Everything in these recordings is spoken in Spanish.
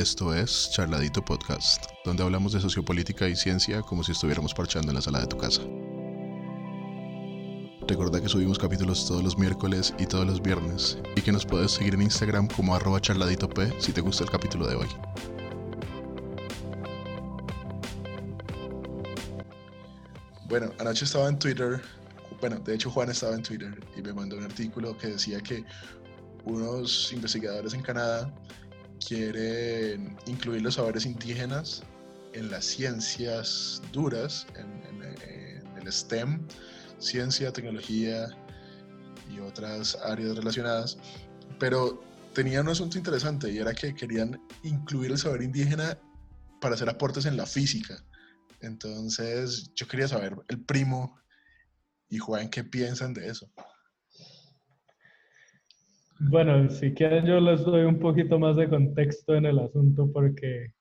Esto es Charladito Podcast, donde hablamos de sociopolítica y ciencia como si estuviéramos parchando en la sala de tu casa. Recuerda que subimos capítulos todos los miércoles y todos los viernes, y que nos puedes seguir en Instagram como arroba charladitop si te gusta el capítulo de hoy. Bueno, anoche estaba en Twitter, bueno, de hecho Juan estaba en Twitter y me mandó un artículo que decía que unos investigadores en Canadá quieren incluir los saberes indígenas en las ciencias duras, en, el STEM, ciencia, tecnología y otras áreas relacionadas, pero tenían un asunto interesante y era que querían incluir el saber indígena para hacer aportes en la física. Entonces yo quería saber el primo y Juan qué piensan de eso. Bueno, si quieren yo les doy un poquito más de contexto en el asunto porque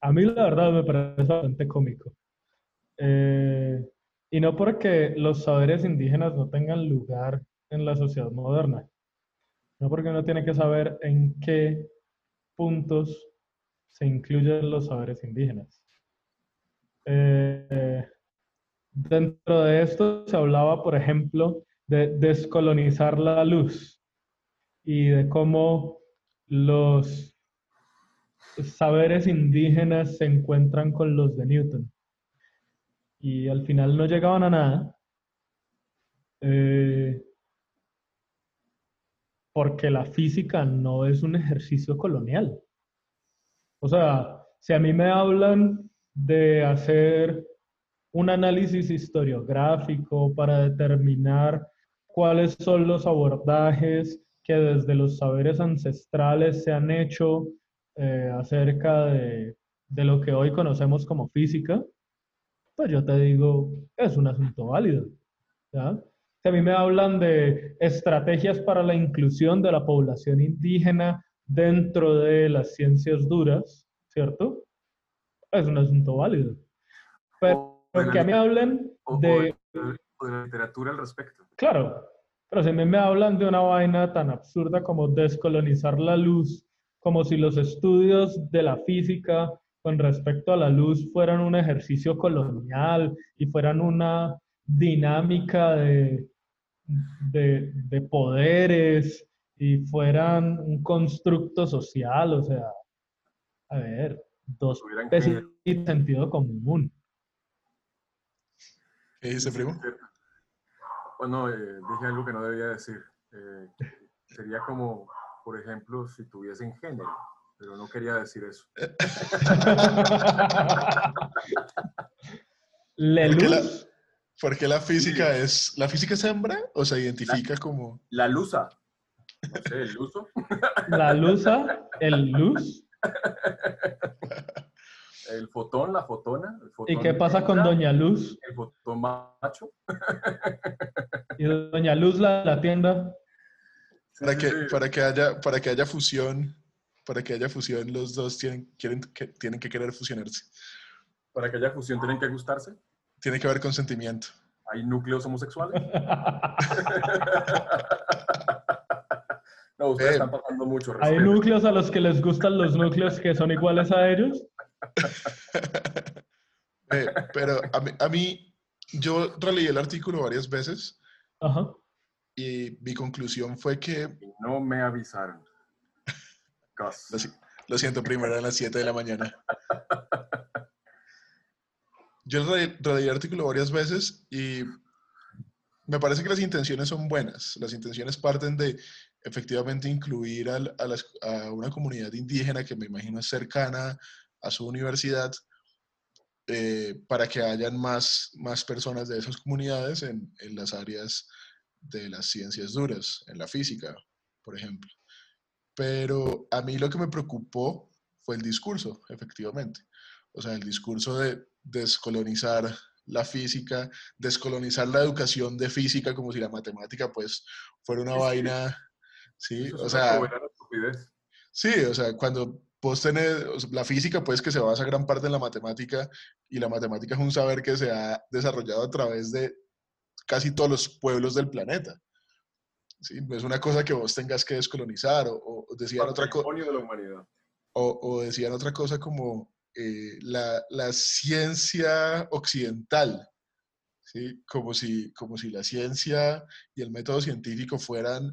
a mí la verdad me parece bastante cómico. Eh, y no porque los saberes indígenas no tengan lugar en la sociedad moderna, no porque uno tiene que saber en qué puntos se incluyen los saberes indígenas. Eh, dentro de esto se hablaba, por ejemplo, de descolonizar la luz y de cómo los saberes indígenas se encuentran con los de Newton. Y al final no llegaban a nada, eh, porque la física no es un ejercicio colonial. O sea, si a mí me hablan de hacer un análisis historiográfico para determinar cuáles son los abordajes que desde los saberes ancestrales se han hecho eh, acerca de, de, lo que hoy conocemos como física, pues yo te digo, es un asunto válido. ¿ya? Si a mí me hablan de estrategias para la inclusión de la población indígena dentro de las ciencias duras, ¿cierto? Es un asunto válido. Pero que a mí hablen de... O de la literatura al respecto. Claro, pero si me hablan de una vaina tan absurda como descolonizar la luz, como si los estudios de la física con respecto a la luz fueran un ejercicio colonial y fueran una dinámica de, de, de poderes y fueran un constructo social, o sea, a ver, dos y sentido común. ¿Qué dice, primo? Bueno, eh, dije algo que no debía decir. Eh, sería como, por ejemplo, si tuviesen género, pero no quería decir eso. ¿Por qué la, física es, la física es hembra o se identifica como? La luza. No sé, el luzo. La luza, el luz. El fotón, la fotona. ¿Y qué pasa con Doña Luz? El fotón macho. ¿Y Doña Luz la, la tienda? Para, que, para, que haya, para que haya fusión, para que haya fusión, los dos tienen, quieren, que, tienen que querer fusionarse. Para que haya fusión, ¿tienen que gustarse? Tiene que haber consentimiento. ¿Hay núcleos homosexuales? no, ustedes eh, están pasando mucho. ¿Hay núcleos a los que les gustan los núcleos que son iguales a ellos? Eh, pero a mí, yo releí el artículo varias veces y mi conclusión fue que... No me avisaron. Lo, siento, primero a las 7 de la mañana. Yo releí el artículo varias veces y me parece que las intenciones son buenas. Las intenciones parten de efectivamente incluir a, a, una comunidad indígena que me imagino es cercana a su universidad eh, para que hayan más, más personas de esas comunidades en, en las áreas de las ciencias duras, en la física, por ejemplo. Pero a mí lo que me preocupó fue el discurso, efectivamente. O sea, el discurso de descolonizar la física, descolonizar la educación de física como si la matemática pues fuera una vaina, sí, o sea, sí, o sea, cuando vos tenés, la física pues que se basa gran parte en la matemática y la matemática es un saber que se ha desarrollado a través de casi todos los pueblos del planeta. ¿sí? No es una cosa que vos tengas que descolonizar o, o decir otra cosa. de humanidad. o, decían otra cosa como eh, la, la, ciencia occidental, ¿sí? como, si, como si la ciencia y el método científico fueran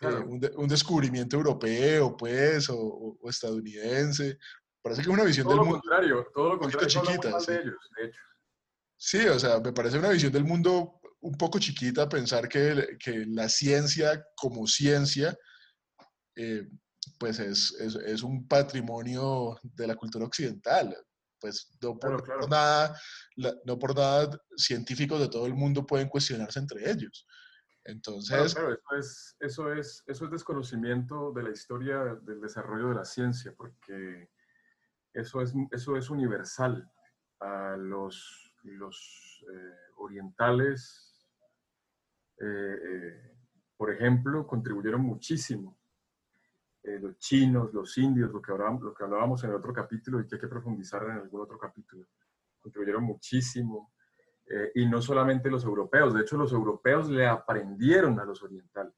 eh, un, un, descubrimiento europeo, pues, o, o, estadounidense. Parece que es una visión del mundo. Contrario, todo lo contrario, chiquita. Sí. De ellos, de hecho. sí, o sea, me parece una visión del mundo un poco chiquita pensar que, que la ciencia como ciencia eh, pues es, es, es, un patrimonio de la cultura occidental. Pues no por, nada, no por nada científicos de todo el mundo pueden cuestionarse entre ellos. Entonces... Claro, eso, es, eso, es, eso es desconocimiento de la historia del desarrollo de la ciencia, porque eso es, eso es universal. A los, los eh, orientales, eh, por ejemplo, contribuyeron muchísimo eh, los chinos, los indios, lo que, hablábamos, lo que hablábamos en el otro capítulo y que hay que profundizar en algún otro capítulo. Contribuyeron muchísimo. Eh, y no solamente los europeos, de hecho los europeos le aprendieron a los orientales,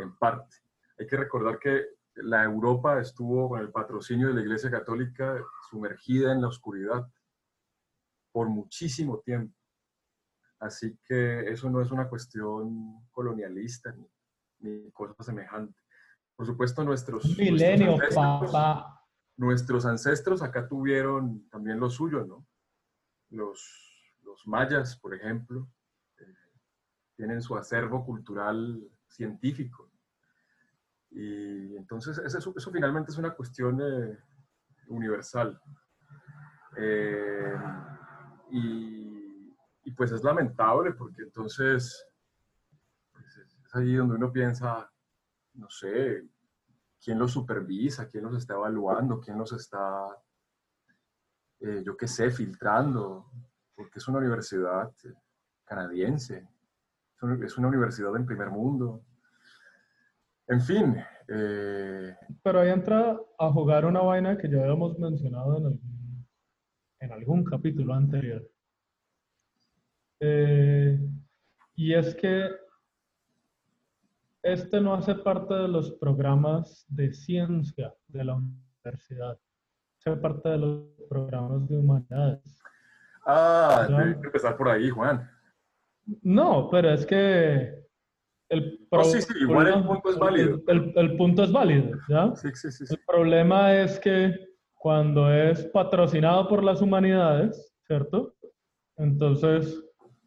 en parte. Hay que recordar que la Europa estuvo con el patrocinio de la Iglesia Católica sumergida en la oscuridad por muchísimo tiempo. Así que eso no es una cuestión colonialista ni, ni cosa semejante. Por supuesto, nuestros, Milenio, nuestros ancestros, papá. nuestros ancestros acá tuvieron también lo suyo, ¿no? Los, los mayas, por ejemplo, eh, tienen su acervo cultural científico. Y entonces eso, finalmente es una cuestión eh, universal. Eh, y, pues es lamentable porque entonces pues es ahí donde uno piensa, no sé, quién los supervisa, quién los está evaluando, quién los está, yo qué sé, filtrando, porque es una universidad canadiense, es una universidad en primer mundo. En fin. Eh, Pero ahí entra a jugar una vaina que ya habíamos mencionado en algún capítulo anterior. Eh, y es que este no hace parte de los programas de ciencia de la universidad. Hace parte de los programas de humanidades. Ah, que empezar por ahí, Juan. No, pero es que el sí, sí, igual el punto es válido. El, punto es válido, ¿ya? Sí, sí, sí, El problema es que cuando es patrocinado por las humanidades, ¿cierto? Entonces,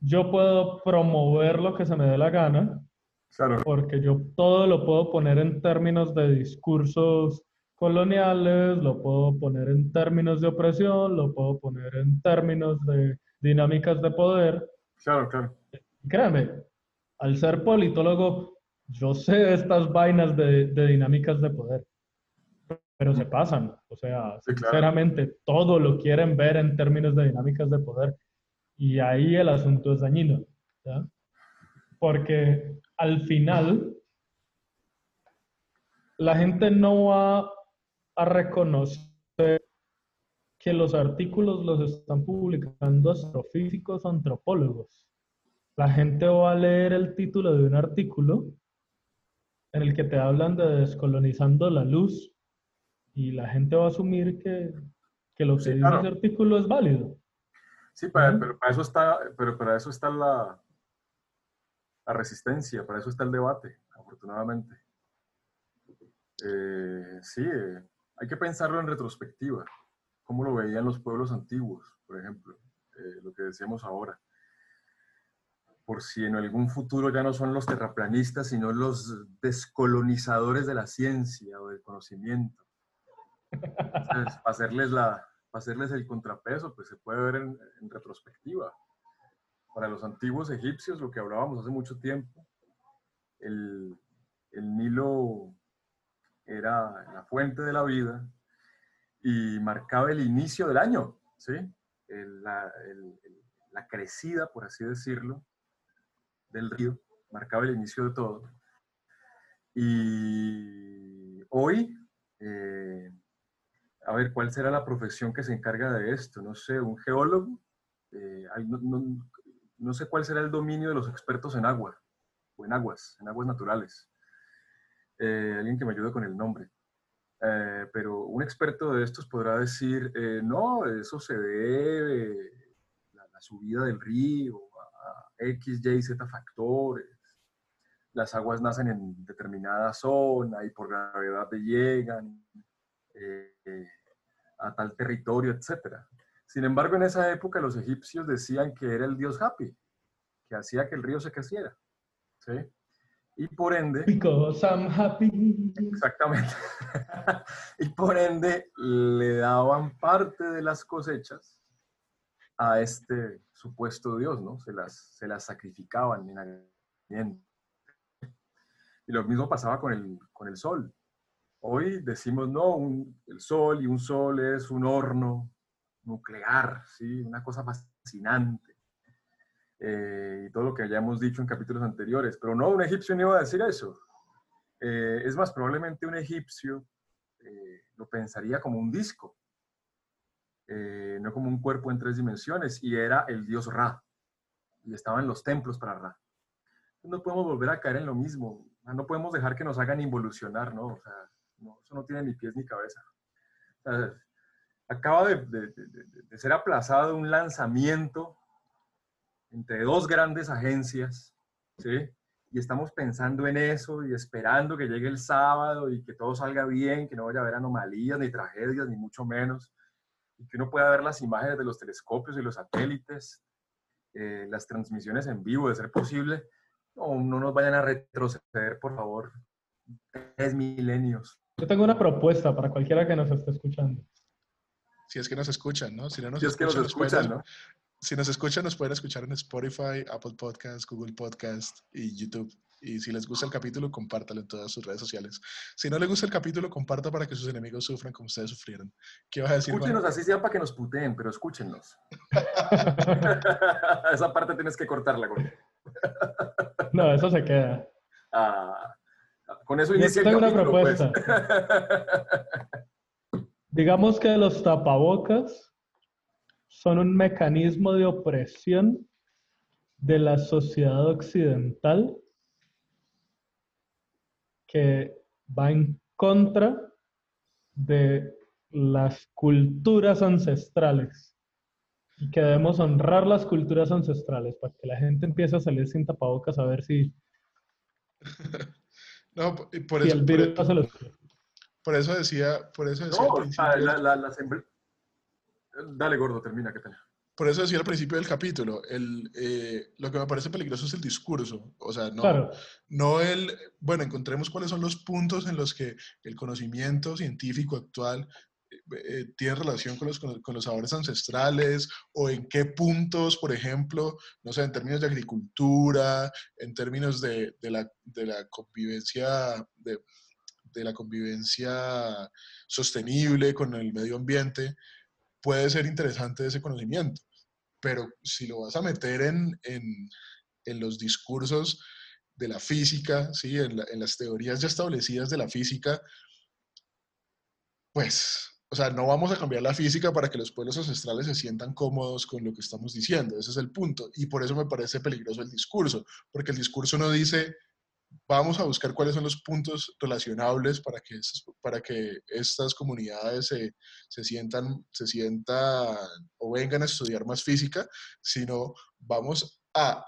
yo puedo promover lo que se me dé la gana, porque yo todo lo puedo poner en términos de discursos coloniales, lo puedo poner en términos de opresión, lo puedo poner en términos de dinámicas de poder. Claro, claro. créeme, al ser politólogo, yo sé estas vainas de, dinámicas de poder, pero se pasan. O sea, sinceramente, todo lo quieren ver en términos de dinámicas de poder. Y ahí el asunto es dañino. ¿ya? Porque al final la gente no va a reconocer que los artículos los están publicando astrofísicos antropólogos. La gente va a leer el título de un artículo en el que te hablan de descolonizando la luz y la gente va a asumir que, lo que dice ese artículo es válido. Sí, pero para eso está, pero para eso está la, la resistencia, para eso está el debate, afortunadamente. Eh, sí, eh, hay que pensarlo en retrospectiva, cómo lo veían los pueblos antiguos, por ejemplo, eh, lo que decíamos ahora. Por si en algún futuro ya no son los terraplanistas, sino los descolonizadores de la ciencia o del conocimiento. para, hacerles la, hacerles el contrapeso, pues se puede ver en retrospectiva para los antiguos egipcios, lo que hablábamos hace mucho tiempo, el, Nilo era la fuente de la vida y marcaba el inicio del año, ¿sí? la, crecida, por así decirlo, del río, marcaba el inicio de todo. Y hoy, eh, a ver, ¿cuál será la profesión que se encarga de esto? No sé, un geólogo. Eh, no sé cuál será el dominio de los expertos en agua, o en aguas, en aguas naturales. Eh, alguien que me ayude con el nombre. Eh, pero un experto de estos podrá decir, eh, no, eso se debe la, la subida del río a X, Y, Z factores. Las aguas nacen en determinada zona y por gravedad llegan eh, a tal territorio, etc. Sin embargo, en esa época los egipcios decían que era el dios Happy, que hacía que el río se creciera. ¿sí? Y por ende... Because I'm happy. Exactamente. y por ende le daban parte de las cosechas a este supuesto Dios, ¿no? Se las, se las sacrificaban en. Y lo mismo pasaba con el, con el sol. Hoy decimos, no, un- el sol y un sol es un horno nuclear, ¿sí? Una cosa fascinante. Eh, y todo lo que hayamos dicho en capítulos anteriores. Pero no, un egipcio no iba a decir eso. Eh, es más, probablemente un egipcio eh, lo pensaría como un disco, eh, no como un cuerpo en tres dimensiones, y era el dios Ra, y estaba en los templos para Ra. No podemos volver a caer en lo mismo, no podemos dejar que nos hagan involucionar, ¿no? O sea, no, eso no tiene ni pies ni cabeza. Acaba de- de- de- de ser aplazado un lanzamiento entre dos grandes agencias, ¿sí? Y estamos pensando en eso y esperando que llegue el sábado y que todo salga bien, que no vaya a haber anomalías ni tragedias, ni mucho menos, y que uno pueda ver las imágenes de los telescopios y los satélites, eh, las transmisiones en vivo, de ser posible. No, no nos vayan a retroceder, por favor, tres milenios. Yo tengo una propuesta para cualquiera que nos esté escuchando. Si es que nos escuchan, ¿no? Si no nos Si es que nos escuchan, ¿no? Si nos escuchan, nos pueden escuchar en Spotify, Apple Podcast, Google Podcast y YouTube. Y si les gusta el capítulo, compártalo en todas sus redes sociales. Si no les gusta el capítulo, comparta para que sus enemigos sufran como ustedes sufrieron. ¿Qué vas a decir, Juan? Escúchenos así sea para que nos puteen, pero escúchenos. Esa parte tienes que cortarla, güey. No, eso se queda. Ah, con eso Yo inicia el tengo una capítulo, pues. Digamos que los tapabocas son un mecanismo de opresión de la sociedad occidental que va en contra de las culturas ancestrales. Y que debemos honrar las culturas ancestrales para que la gente empiece a salir sin tapabocas a ver si, No, por- y por si eso, el por, virus se los... por eso decía, por eso decía No, al principio, la- la- las embr- Dale, gordo, termina, qué pena. por eso decía al principio del capítulo, el, eh, lo que me parece peligroso es el discurso. O sea, no, Claro, no el, bueno, encontremos cuáles son los puntos en los que el conocimiento científico actual eh, eh, tiene relación con los, con, los- con los sabores ancestrales o en qué puntos, por ejemplo, no sé, en términos de agricultura, en términos de, de la, de la convivencia, de, de la convivencia sostenible con el medio ambiente, puede ser interesante ese conocimiento. Pero si lo vas a meter en, en, en los discursos de la física, ¿sí? en, en las teorías ya establecidas de la física, pues, o sea, no vamos a cambiar la física para que los pueblos ancestrales se sientan cómodos con lo que estamos diciendo. Ese es el punto. Y por eso me parece peligroso el discurso, porque el discurso no dice, vamos a buscar cuáles son los puntos relacionables para que, para que estas comunidades se, se sientan, se sientan o vengan a estudiar más física, sino vamos a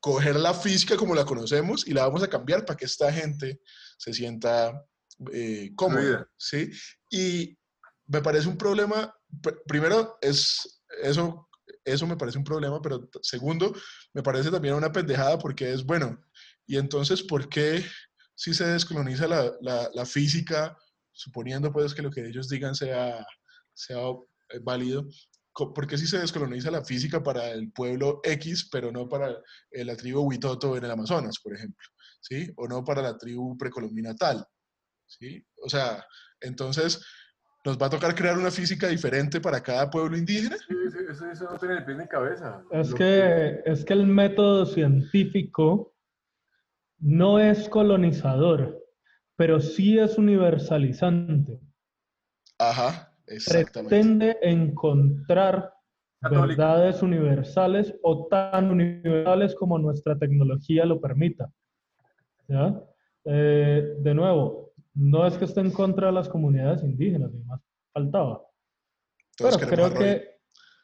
coger la física como la conocemos y la vamos a cambiar para que esta gente se sienta eh, cómoda. ¿sí? Y me parece un problema, pr- primero, es eso, eso me parece un problema, pero segundo, me parece también una pendejada porque es, bueno, y entonces, ¿por qué si se descoloniza la, la- la física, suponiendo pues que lo que ellos digan sea, sea válido, ¿por qué si se descoloniza la física para el pueblo X, pero no para la tribu Huitoto en el Amazonas, por ejemplo? ¿Sí? O no para la tribu precolombina tal. ¿Sí? O sea, entonces, ¿nos va a tocar crear una física diferente para cada pueblo indígena? Sí, sí, eso, eso no tiene ni pies ni cabeza. Es que, es que el método científico no es colonizador, pero sí es universalizante. Ajá, exactamente. Pretende encontrar Católico. verdades universales o tan universales como nuestra tecnología lo permita. ¿Ya? Eh, de nuevo, no es que esté en contra de las comunidades indígenas, ni más faltaba. Pero creo que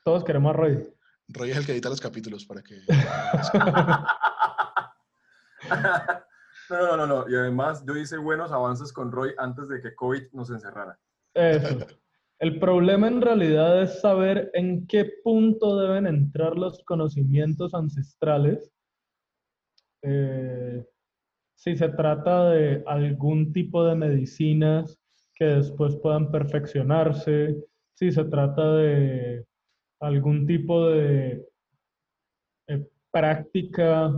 todos queremos a Roy. Roy es el que edita los capítulos para que... no, no, no, no. Y además yo hice buenos avances con Roy antes de que COVID nos encerrara. Eso. El problema en realidad es saber en qué punto deben entrar los conocimientos ancestrales. Eh, si se trata de algún tipo de medicinas que después puedan perfeccionarse, si se trata de algún tipo de eh, práctica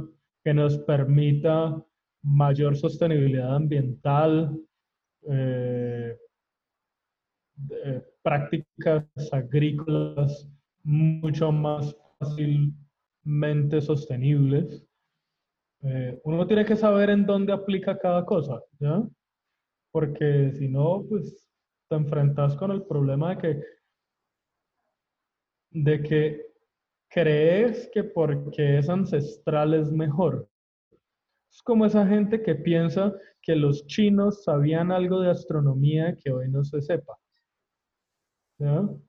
que nos permita mayor sostenibilidad ambiental, eh, prácticas agrícolas mucho más fácilmente sostenibles. Eh, uno tiene que saber en dónde aplica cada cosa, ¿ya? Porque si no, pues te enfrentas con el problema de que, de que crees que porque es ancestral es mejor. Es como esa gente que piensa que los chinos sabían algo de astronomía que hoy no se sepa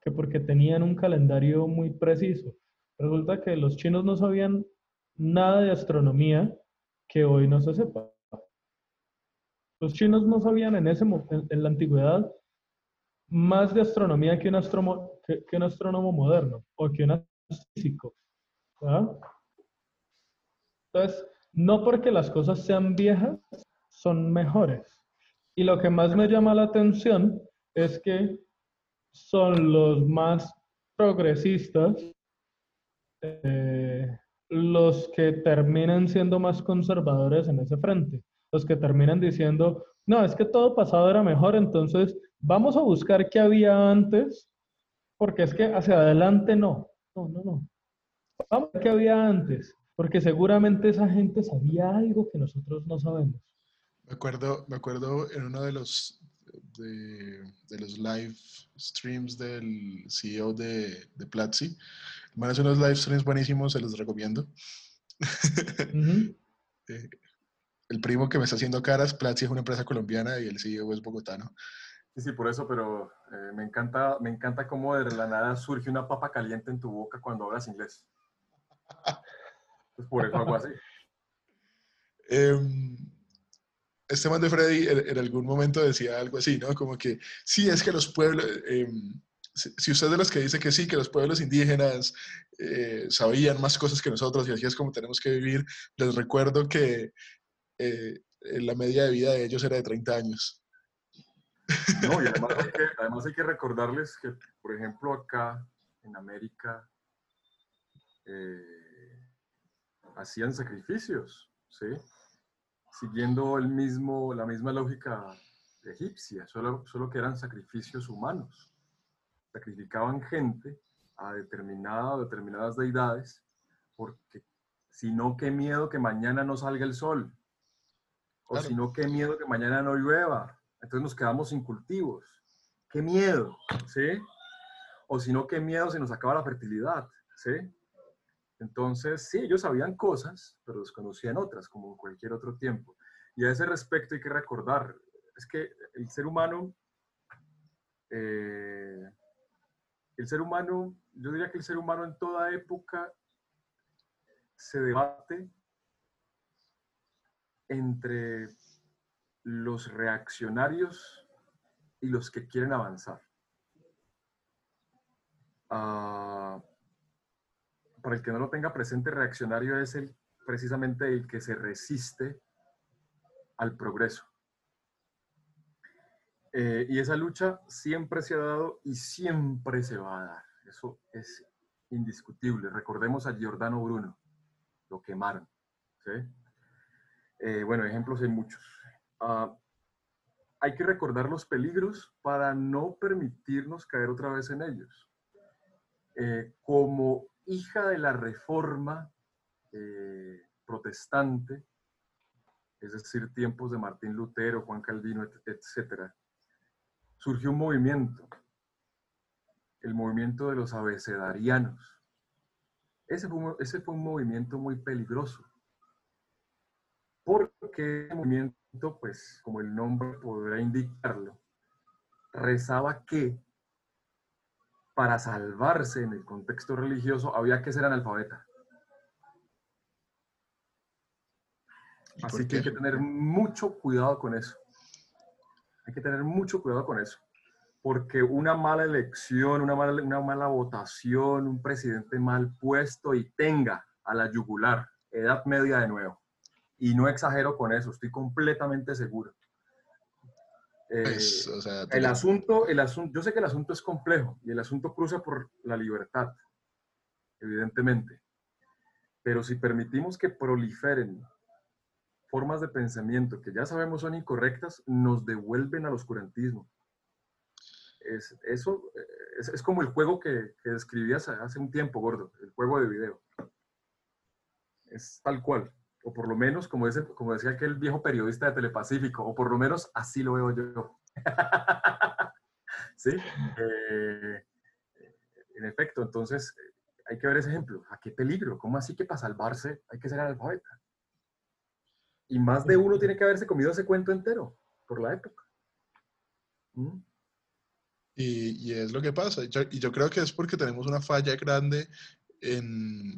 que porque tenían un calendario muy preciso. Resulta que los chinos no sabían nada de astronomía que hoy no se sepa. Los chinos no sabían en, ese, en, la antigüedad más de astronomía que un, astrónomo, que, un astrónomo moderno o que un físico. Entonces, no porque las cosas sean viejas, son mejores. Y lo que más me llama la atención es que son los más progresistas, eh, los que terminan siendo más conservadores en ese frente, los que terminan diciendo, no, es que todo pasado era mejor, entonces vamos a buscar qué había antes, porque es que hacia adelante no, no, no, no. Vamos a ver qué había antes, porque seguramente esa gente sabía algo que nosotros no sabemos. Me acuerdo, me acuerdo en uno de los de, de, los live streams del CEO de, de Platzi. Van a hacer unos live streams buenísimos, se los recomiendo. Eh, el primo que me está haciendo caras, Platzi es una empresa colombiana y el CEO es bogotano. Sí, sí, por eso, pero eh, me, encanta, me encanta cómo de la nada surge una papa caliente en tu boca cuando hablas inglés. Es por eso algo así. Um, este man de Freddy en, algún momento decía algo así, ¿no? Como que sí, es que los pueblos, em, si usted es de los que dice que sí, que los pueblos indígenas eh, sabían más cosas que nosotros y así es como tenemos que vivir, les recuerdo que eh, la media de vida de ellos era de 30 años. No, y además hay, que, además hay que recordarles que, por ejemplo, acá en América eh, hacían sacrificios, ¿sí? siguiendo el mismo, la misma lógica egipcia, solo, solo que eran sacrificios humanos. Sacrificaban gente a determinada determinadas deidades, porque si no, qué miedo que mañana no salga el sol. O si no, qué miedo que mañana no llueva. Entonces nos quedamos sin cultivos. Qué miedo, ¿sí? O si no, qué miedo si nos acaba la fertilidad, ¿sí? Entonces, sí, ellos sabían cosas, pero desconocían otras, como en cualquier otro tiempo. Y a ese respecto hay que recordar, es que el ser humano, eh, el ser humano, yo diría que el ser humano en toda época se debate entre los reaccionarios y los que quieren avanzar. Uh, para el que no lo tenga presente, reaccionario es el, precisamente el que se resiste al progreso. Eh, y esa lucha siempre se ha dado y siempre se va a dar. Eso es indiscutible. Recordemos a Giordano Bruno. Lo quemaron. Eh, bueno, ejemplos hay muchos. Ah, hay que recordar los peligros para no permitirnos caer otra vez en ellos. Eh, como hija de la reforma eh, protestante, es decir, tiempos de Martín Lutero, Juan Calvino, etc., surgió un movimiento, el movimiento de los abecedarianos. Ese fue, un movimiento muy peligroso, porque que ese movimiento, pues como el nombre podrá indicarlo, rezaba que para salvarse en el contexto religioso había que ser analfabeta. Así que hay que tener mucho cuidado con eso. Hay que tener mucho cuidado con eso. Porque una mala elección, una mala, una mala votación, un presidente mal puesto y tenga a la yugular, edad media de nuevo. Y no exagero con eso, estoy completamente seguro. Pues, eh, el asunto, el asunto, yo sé que el asunto es complejo y el asunto cruza por la libertad, evidentemente. Pero si permitimos que proliferen formas de pensamiento que ya sabemos son incorrectas, nos devuelven al oscurantismo. Es, eso es, como el juego que, que, describías hace un tiempo, gordo, el juego de video. Es tal cual, o por lo menos, como, ese, como decía aquel viejo periodista de Telepacífico, o por lo menos así lo veo yo. ¿Sí? Eh, en efecto, entonces hay que ver ese ejemplo. ¿A qué peligro? ¿Cómo así que para salvarse hay que ser analfabeta? Y más de uno tiene que haberse comido ese cuento entero por la época. ¿Mm? Y, y, es lo que pasa. y yo creo que es porque tenemos una falla grande en,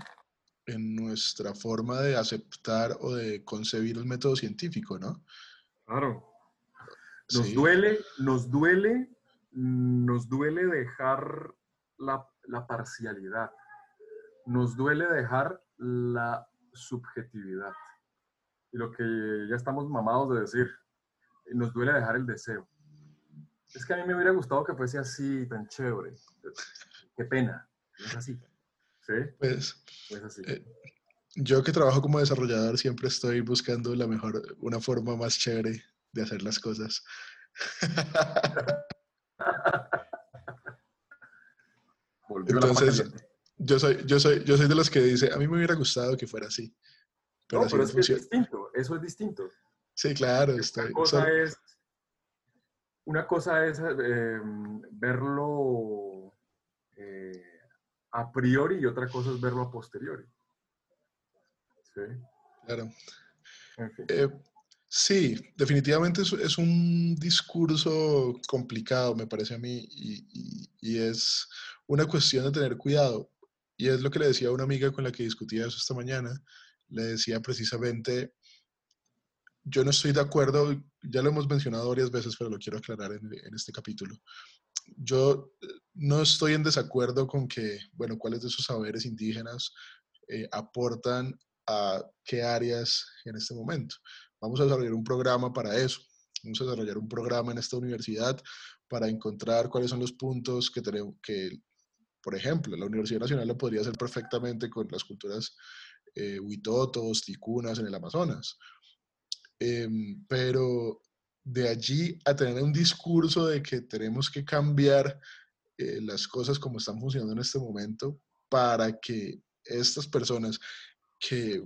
en nuestra forma de aceptar o de concebir el método científico, ¿no? Claro. Nos duele, nos duele, nos duele dejar la, la parcialidad. Nos duele dejar la subjetividad. Y lo que ya estamos mamados de decir, nos duele dejar el deseo. Es que a mí me hubiera gustado que fuese así, tan chévere. Qué pena, no es así. ¿Sí? Pues, eh, yo que trabajo como desarrollador siempre estoy buscando la mejor, una forma más chévere de hacer las cosas. Entonces, yo soy, yo, soy, yo soy de los que dice, a mí me hubiera gustado que fuera así. Pero, no, pero es, que es distinto, eso es distinto. Sí, claro. Una cosa es, una cosa es em, verlo eh, a priori y otra cosa es verlo a posteriori. Sí. Claro. Eh, sí, definitivamente es, un discurso complicado, me parece a mí, y, y, es una cuestión de tener cuidado. Y es lo que le decía a una amiga con la que discutía eso esta mañana. Le decía precisamente, yo no estoy de acuerdo, ya lo hemos mencionado varias veces, pero lo quiero aclarar en, en este capítulo yo eh, no estoy en desacuerdo con que, bueno, cuáles de esos saberes indígenas eh, aportan a qué áreas en este momento. Vamos a desarrollar un programa para eso. Vamos a desarrollar un programa en esta universidad para encontrar cuáles son los puntos que tenemos, que, por ejemplo, la Universidad Nacional lo podría hacer perfectamente con las culturas eh, huitotos, ticunas en el Amazonas. Em, pero de allí a tener un discurso de que tenemos que cambiar eh, las cosas como están funcionando en este momento para que estas personas que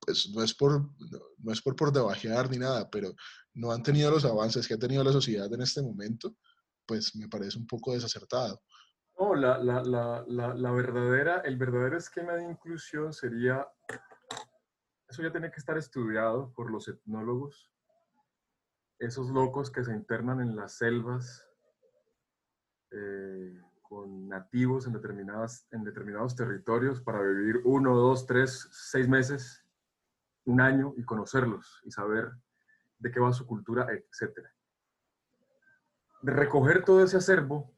pues no es por no, es por por debajear ni nada, pero no han tenido los avances que ha tenido la sociedad en este momento, pues me parece un poco desacertado. No, la, la, la, la verdadera, el verdadero esquema de inclusión sería, eso ya tiene que estar estudiado por los etnólogos, esos locos que se internan en las selvas eh, con nativos en, determinadas, en determinados territorios para vivir uno, dos, tres, seis meses, un año y conocerlos y saber de qué va su cultura, etc. De recoger todo ese acervo,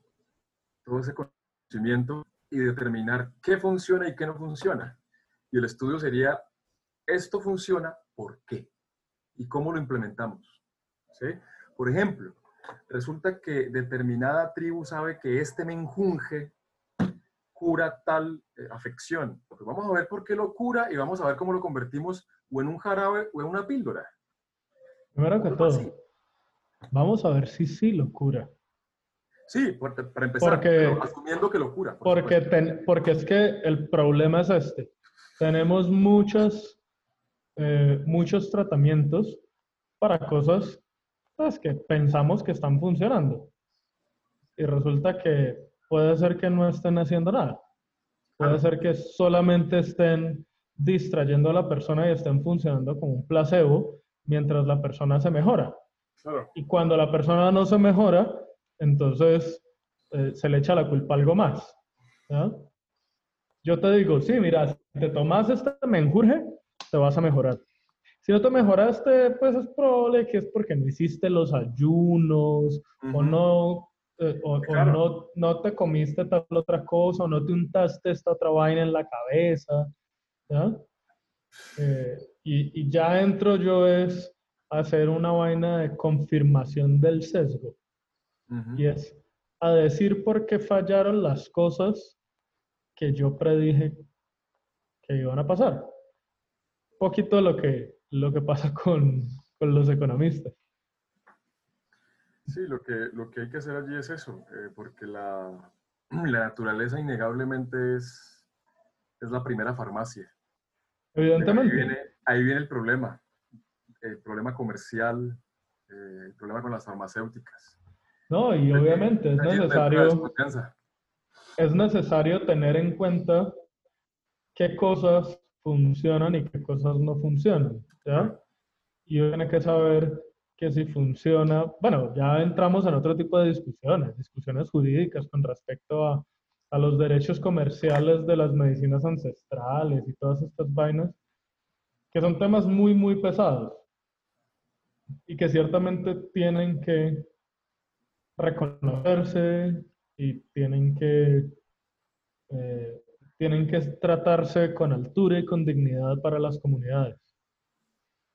todo ese conocimiento y determinar qué funciona y qué no funciona. Y el estudio sería, esto funciona, ¿por qué? ¿Y cómo lo implementamos? Por ejemplo, resulta que determinada tribu sabe que este menjunje cura tal eh, afección. Pues vamos a ver por qué lo cura y vamos a ver cómo lo convertimos o en un jarabe o en una píldora. Primero que todo, vamos a ver si sí lo cura. Sí, para empezar, asumiendo que lo cura. porque, porque es que el problema es este. Tenemos muchos, eh, muchos tratamientos para cosas pues, que pensamos que están funcionando. Y resulta que puede ser que no estén haciendo nada. Puede ser que solamente estén distrayendo a la persona y estén funcionando como un placebo mientras la persona se mejora. Y cuando la persona no se mejora, entonces eh, se le echa la culpa algo más. Yo te digo, sí, mira, si te tomas este menjurje, te vas a mejorar. Si no te mejoraste, pues es probable que es porque no hiciste los ayunos o no eh, o, no, no, te comiste tal otra cosa, o no te untaste esta otra vaina en la cabeza, eh, y, y, ya entro yo es hacer una vaina de confirmación del sesgo. Y es a decir por qué fallaron las cosas que yo predije que iban a pasar. Poquito lo que, lo que pasa con, con los economistas. Sí, lo que, lo que hay que hacer allí es eso, eh, porque la, la, naturaleza innegablemente es, es la primera farmacia. Evidentemente. Ahí viene, ahí viene el problema, el problema comercial, eh, el problema con las farmacéuticas. No, y obviamente es necesario, es necesario tener en cuenta qué cosas funcionan y qué cosas no funcionan. ¿ya? Y uno tiene que saber que si funciona, bueno, ya entramos en otro tipo de discusiones, discusiones jurídicas con respecto a, a los derechos comerciales de las medicinas ancestrales y todas estas vainas, que son temas muy, muy pesados y que ciertamente tienen que reconocerse y tienen que, eh, tienen que tratarse con altura y con dignidad para las comunidades.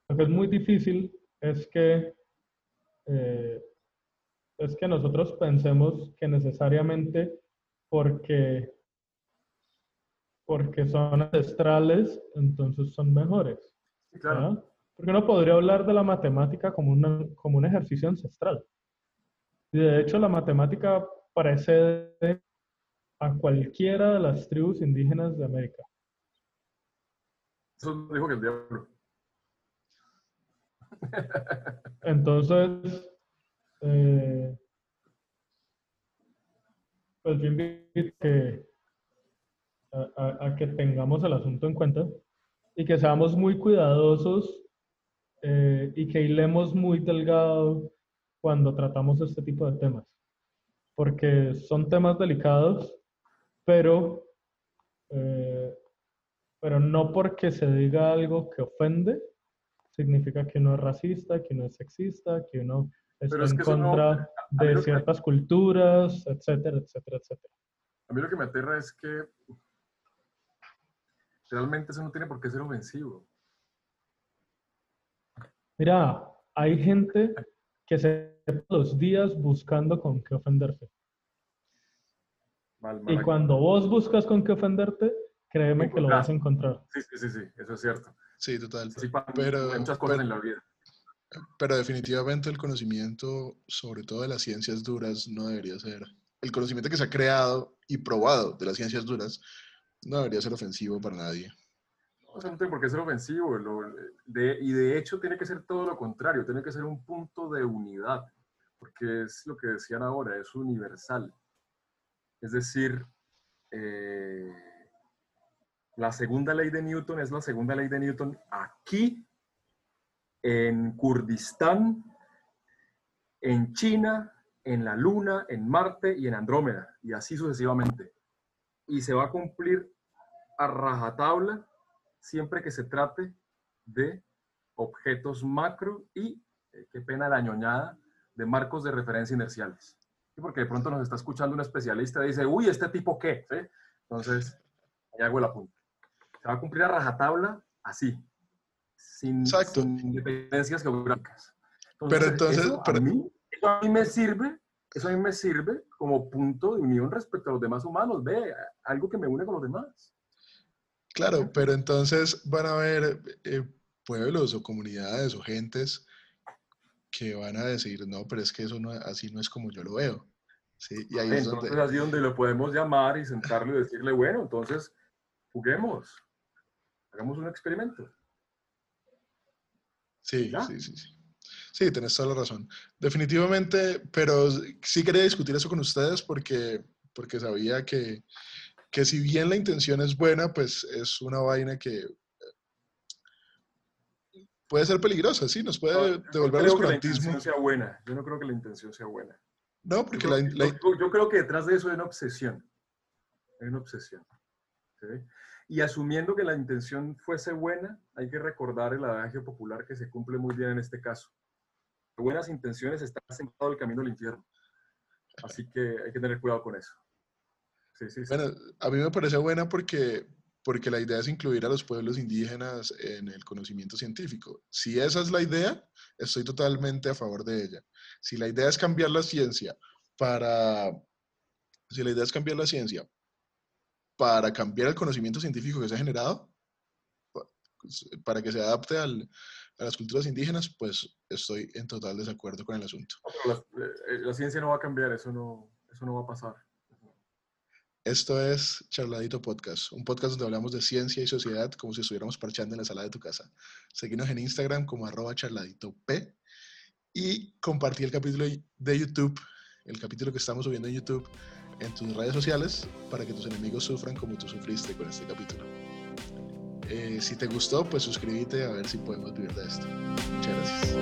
Lo que es muy difícil es que, eh, es que nosotros pensemos que necesariamente porque, porque son ancestrales, entonces son mejores. Claro. Porque uno podría hablar de la matemática como, una, como un ejercicio ancestral. Y de hecho la matemática precede a cualquiera de las tribus indígenas de América. Eso dijo que el diablo. Entonces, eh, pues yo invito que, a, que tengamos el asunto en cuenta y que seamos muy cuidadosos eh, y que hilemos muy delgado cuando tratamos este tipo de temas. Porque son temas delicados, pero, eh, pero no porque se diga algo que ofende, significa que uno es racista, que uno es sexista, que uno está en contra de ciertas culturas, etcétera, etcétera, etcétera. A mí lo que me aterra es que realmente eso no tiene por qué ser ofensivo. Mira, hay gente que se los días buscando con qué ofenderse. Y cuando vos buscas con qué ofenderte, créeme que lo vas a encontrar. Sí, sí, sí, sí, eso es cierto. Sí, total. pero, muchas cosas en la vida. Pero definitivamente el conocimiento, sobre todo de las ciencias duras, no debería ser. El conocimiento que se ha creado y probado de las ciencias duras no debería ser ofensivo para nadie. No, no tiene por qué ser ofensivo. y de hecho tiene que ser todo lo contrario. Tiene que ser un punto de unidad. Porque es lo que decían ahora, es universal. Es decir, eh, la segunda ley de Newton es la segunda ley de Newton aquí, en Kurdistán, en China, en la Luna, en Marte y en Andrómeda, y así sucesivamente. Y se va a cumplir a rajatabla siempre que se trate de objetos macro y, eh, qué pena la ñoñada, de marcos de referencia inerciales. Porque de pronto nos está escuchando un especialista y dice, uy, ¿este tipo qué? Entonces, ahí hago el apunte se va a cumplir a rajatabla así, sin, independencias geográficas. pero entonces, eso, a mí, a mí me sirve, eso a mí me sirve como punto de unión respecto a los demás humanos, ve, algo que me une con los demás. Claro, pero entonces van a haber eh, pueblos o comunidades o gentes que van a decir, no, pero es que eso no, así no es como yo lo veo. ¿Sí? Y ahí entonces, es donde... así donde lo podemos llamar y sentarlo y decirle, bueno, entonces juguemos. Hagamos un experimento. Sí, sí, sí, sí. Sí, tenés toda la razón. Definitivamente, pero sí quería discutir eso con ustedes porque, porque sabía que, que si bien la intención es buena, pues es una vaina que puede ser peligrosa, sí, nos puede devolver oscurantismo. Que la intención sea buena. Yo no creo que la intención sea buena. No, porque yo, la, yo, yo, creo que detrás de eso hay una obsesión. Hay una obsesión. ¿sí? Y asumiendo que la intención fuese buena, hay que recordar el adagio popular que se cumple muy bien en este caso. buenas intenciones están sentado el camino al infierno. Así que hay que tener cuidado con eso. Sí, sí, sí. Bueno, a mí me parece buena porque porque la idea es incluir a los pueblos indígenas en el conocimiento científico. Si esa es la idea, estoy totalmente a favor de ella. Si la idea es cambiar la ciencia para, si la idea es cambiar la ciencia para cambiar el conocimiento científico que se ha generado, pues, para que se adapte al, a las culturas indígenas, pues estoy en total desacuerdo con el asunto. la, eh, la, ciencia no va a cambiar, eso no, eso no va a pasar. Esto es Charladito Podcast, un podcast donde hablamos de ciencia y sociedad como si estuviéramos parchando en la sala de tu casa. Seguimos en Instagram como arroba charladito P y compartí el capítulo de YouTube, el capítulo que estamos subiendo en YouTube en tus redes sociales para que tus enemigos sufran como tú sufriste con este capítulo. Eh, si te gustó, pues suscríbete a ver si podemos vivir de esto. Muchas gracias.